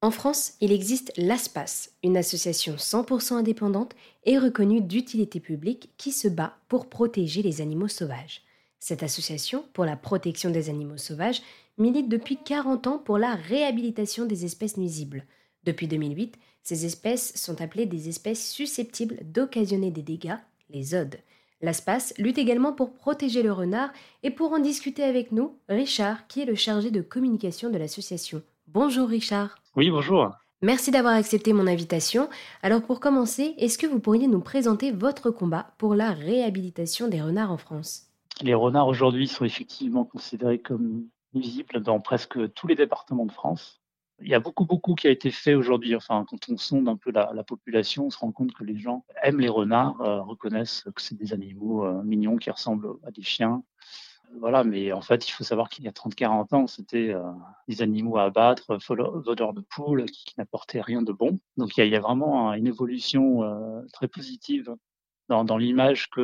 En France, il existe l'ASPAS, une association 100% indépendante et reconnue d'utilité publique qui se bat pour protéger les animaux sauvages. Cette association pour la protection des animaux sauvages milite depuis 40 ans pour la réhabilitation des espèces nuisibles. Depuis 2008, ces espèces sont appelées des espèces susceptibles d'occasionner des dégâts, les odes. L'ASPAS lutte également pour protéger le renard et pour en discuter avec nous, Richard, qui est le chargé de communication de l'association. Bonjour Richard. Oui, bonjour. Merci d'avoir accepté mon invitation. Alors pour commencer, est-ce que vous pourriez nous présenter votre combat pour la réhabilitation des renards en France? Les renards aujourd'hui sont effectivement considérés comme nuisibles dans presque tous les départements de France il y a beaucoup, beaucoup qui a été fait aujourd'hui. Enfin, quand on sonde un peu la, population, on se rend compte que les gens aiment les renards, euh, reconnaissent que c'est des animaux euh, mignons qui ressemblent à des chiens. Voilà, mais en fait, il faut savoir qu'il y a 30-40 ans, c'était euh, des animaux à abattre, voleurs de poules, qui, n'apportaient rien de bon. Donc, il y a, vraiment une évolution très positive dans, dans l'image que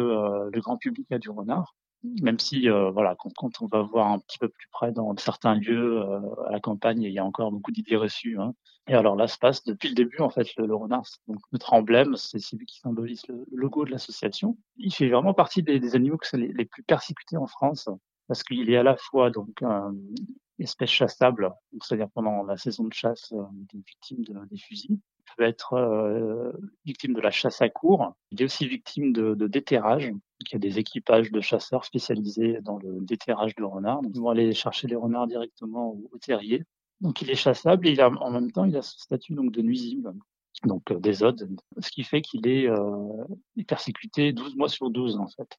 le grand public a du renard même si euh, voilà quand, quand, on va voir un petit peu plus près dans certains lieux euh, à la campagne il y a encore beaucoup d'idées reçues hein. et alors là se passe depuis le début en fait le, renard donc notre emblème c'est celui qui symbolise le, logo de l'association il fait vraiment partie des, des animaux qui sont les, les, plus persécutés en France parce qu'il est à la fois donc une espèce chassable c'est-à-dire pendant la saison de chasse euh, des victimes de, des fusils peut être euh, victime de la chasse à court. Il est aussi victime de, de déterrage. Il y a des équipages de chasseurs spécialisés dans le déterrage de renards. ils vont aller chercher les renards directement au, terrier. Donc il est chassable et il a, en même temps il a ce statut donc de nuisible, donc euh, des odes, ce qui fait qu'il est, euh, est persécuté 12 mois sur 12 en fait.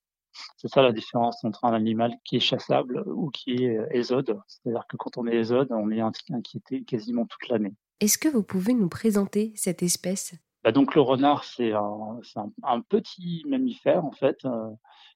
C'est ça la différence entre un animal qui est chassable ou qui est ésode. C'est-à-dire que quand on est ésode, on est inquiété quasiment toute l'année. Est-ce que vous pouvez nous présenter cette espèce? Bah donc le renard, c'est un, un, petit mammifère en fait euh,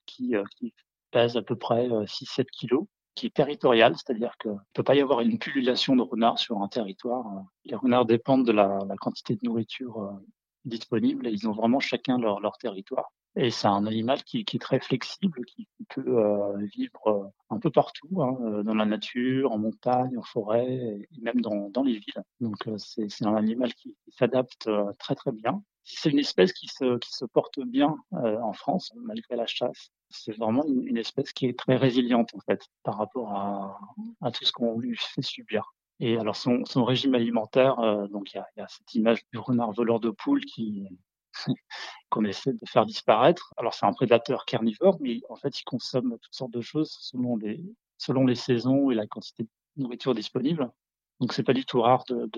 qui, euh, qui, pèse à peu près 6-7 euh, kilos, qui est territorial, c'est-à-dire qu'il ne peut pas y avoir une pullulation de renards sur un territoire. Les renards dépendent de la, la quantité de nourriture disponible et ils ont vraiment chacun leur, leur territoire. Et c'est un animal qui, qui, est très flexible, qui, peut euh, vivre euh, un peu partout, hein, euh, dans la nature, en montagne, en forêt, et même dans, dans les villes. Donc c'est, c'est un animal qui, s'adapte très très bien. C'est une espèce qui se, qui se porte bien en France, malgré la chasse. C'est vraiment une, espèce qui est très résiliente en fait, par rapport à, à tout ce qu'on lui fait subir. Et alors son, son régime alimentaire, donc il y y a, cette image du renard voleur de poules qui, qu'on essaie de faire disparaître. Alors c'est un prédateur carnivore, mais en fait il consomme toutes sortes de choses selon les, selon les saisons et la quantité de nourriture disponible. Donc c'est pas du tout rare de,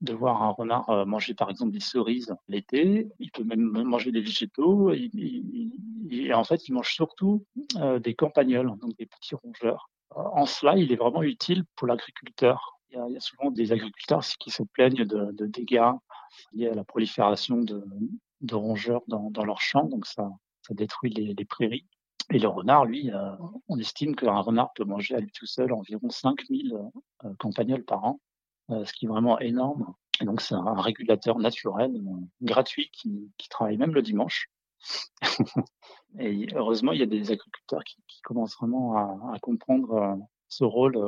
de, voir un renard euh, manger par exemple des cerises l'été. Il peut même manger des végétaux. Et, en fait, il mange surtout euh, des campagnols, donc des petits rongeurs. En cela, il est vraiment utile pour l'agriculteur. Il, y a, souvent des agriculteurs qui se plaignent de dégâts liés à la prolifération de, de rongeurs dans, dans leurs champs, donc ça, ça détruit les, les prairies. Et le renard, lui, euh, on estime qu'un renard peut manger à lui tout seul environ 5000 euh, campagnols par an, euh, ce qui est vraiment énorme. Et donc c'est un régulateur naturel, gratuit, qui, qui, travaille même le dimanche. et heureusement, il y a des agriculteurs qui, qui commencent vraiment à, à comprendre ce rôle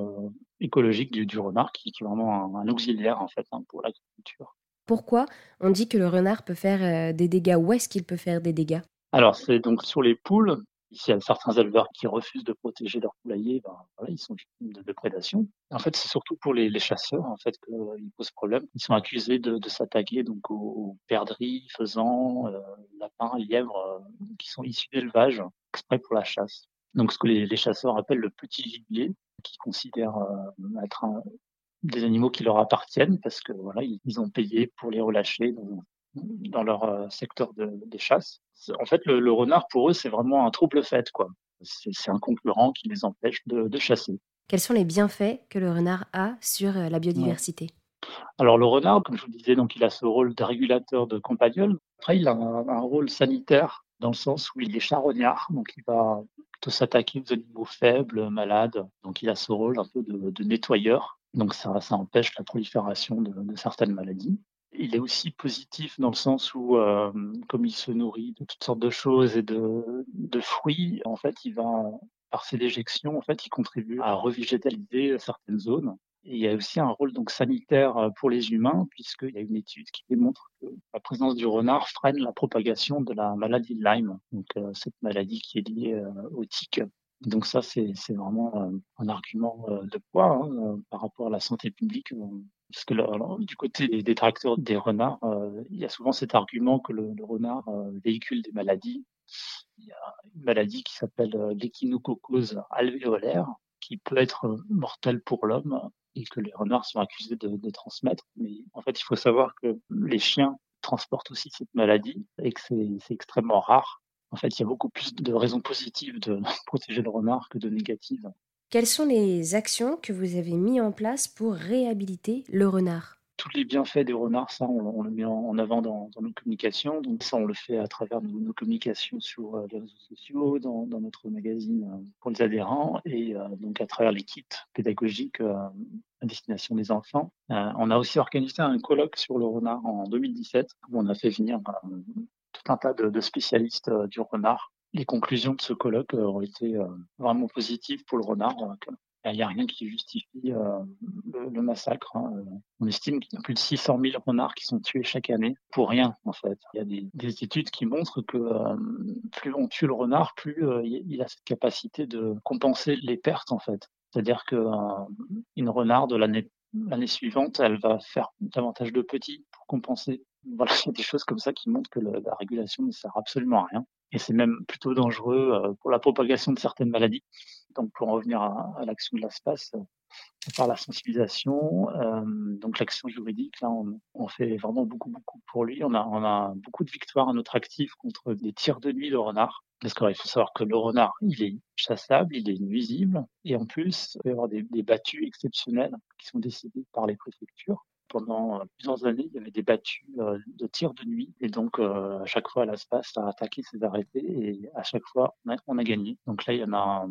écologique du, du renard, qui, qui, est vraiment un, un auxiliaire en fait hein, pour l'agriculture. Pourquoi on dit que le renard peut faire euh, des dégâts? Où est-ce qu'il peut faire des dégâts? Alors, c'est donc sur les poules. S'il y a certains éleveurs qui refusent de protéger leurs poulaillers, ben, voilà, ils sont victimes de, prédation. En fait, c'est surtout pour les, chasseurs en fait qu'ils posent problème. Ils sont accusés de, s'attaquer donc aux, perdrix, faisans, euh, lapins, lièvres euh, qui sont issus d'élevage exprès pour la chasse. Donc, ce que les, chasseurs appellent le petit gibier, qui considèrent être un, des animaux qui leur appartiennent parce que voilà, ils ont payé pour les relâcher dans, dans leur euh, secteur de, des chasses. En fait, le, le renard pour eux, c'est vraiment un trouble fait, quoi. C'est un concurrent qui les empêche de, de, chasser. Quels sont les bienfaits que le renard a sur euh, la biodiversité? Alors le renard, comme je vous disais, donc il a ce rôle de régulateur de campagnol. Après, il a un, un rôle sanitaire dans le sens où il est charognard, donc il va plutôt s'attaquer aux animaux faibles, malades. Donc il a ce rôle un peu de, de nettoyeur donc ça, ça empêche la prolifération de, de, certaines maladies. Il est aussi positif dans le sens où, euh, comme il se nourrit de toutes sortes de choses et de, de fruits, en fait, il va, par ses déjections, en fait, il contribue à revégétaliser certaines zones. Et il y a aussi un rôle donc sanitaire pour les humains, puisqu'il y a une étude qui démontre que la présence du renard freine la propagation de la maladie de Lyme, donc euh, cette maladie qui est liée euh, au tic. Donc ça, c'est vraiment un argument de poids hein, par rapport à la santé publique. Parce que du côté des détracteurs des renards, il y a souvent cet argument que le, renard véhicule des maladies. Il y a une maladie qui s'appelle l'échinococose alvéolaire, qui peut être mortelle pour l'homme et que les renards sont accusés de, transmettre. Mais en fait, il faut savoir que les chiens transportent aussi cette maladie et que c'est extrêmement rare. En fait, il y a beaucoup plus de raisons positives de protéger le renard que de négatives. Quelles sont les actions que vous avez mises en place pour réhabiliter le renard? Tous les bienfaits des renards, ça, on, le met en, avant dans, nos communications. Donc ça, on le fait à travers nos, communications sur euh, les réseaux sociaux, dans, notre magazine euh, pour les adhérents, et euh, donc à travers les kits pédagogiques à destination des enfants. on a aussi organisé un colloque sur le renard en 2017, où on a fait venir tout un tas de, spécialistes du renard. Les conclusions de ce colloque ont été vraiment positives pour le renard. Il n'y a rien qui justifie euh, le, massacre. Hein. On estime qu'il y a plus de 600 000 renards qui sont tués chaque année pour rien, en fait. Il y a des, études qui montrent que euh, plus on tue le renard, plus euh, il a cette capacité de compenser les pertes, en fait. C'est-à-dire qu'une renarde, l'année l'année suivante, elle va faire davantage de petits pour compenser. Voilà, il y a des choses comme ça qui montrent que la régulation ne sert absolument à rien. Et c'est même plutôt dangereux pour la propagation de certaines maladies. Donc, pour en revenir à, l'action de l'espace, euh, par la sensibilisation, euh, donc l'action juridique, là, on, fait vraiment beaucoup, beaucoup pour lui. On a, beaucoup de victoires à notre actif contre des tirs de nuit de renard. Parce qu'il faut savoir que le renard, il est chassable, il est nuisible, et en plus, il peut y avoir des battues exceptionnelles qui sont décidées par les préfectures pendant euh, plusieurs années, il y avait des battues euh, de tir de nuit. Et donc, euh, à chaque fois, l'espace a attaqué ses arrêtés et à chaque fois, on a, gagné. Donc là, il y en a,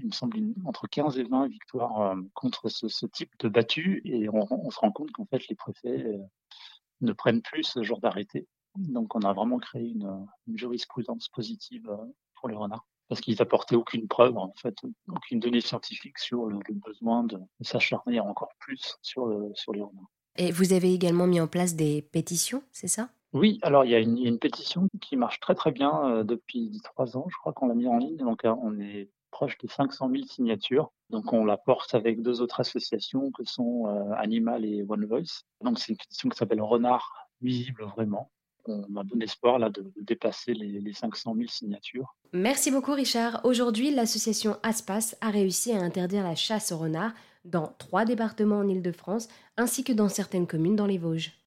il me semble, entre 15 et 20 victoires contre ce, type de battues. Et on, se rend compte qu'en fait, les préfets ne prennent plus ce genre d'arrêté. Donc, on a vraiment créé une, jurisprudence positive pour les renards parce qu'ils n'apportaient aucune preuve, en fait, aucune donnée scientifique sur le, besoin de, s'acharner encore plus sur, sur les renards. Et vous avez également mis en place des pétitions, c'est ça? Oui, alors il y, a une, pétition qui marche très très bien euh, depuis trois ans, je crois qu'on l'a mis en ligne, donc euh, on est proche de 500 000 signatures. Donc on la porte avec deux autres associations que sont euh, Animal et One Voice. Donc c'est une pétition qui s'appelle Renard visible vraiment. On a bon espoir là de, dépasser les, les 500 000 signatures. Merci beaucoup Richard. Aujourd'hui, l'association Aspas a réussi à interdire la chasse au renard dans trois départements en Île-de-France, ainsi que dans certaines communes dans les Vosges.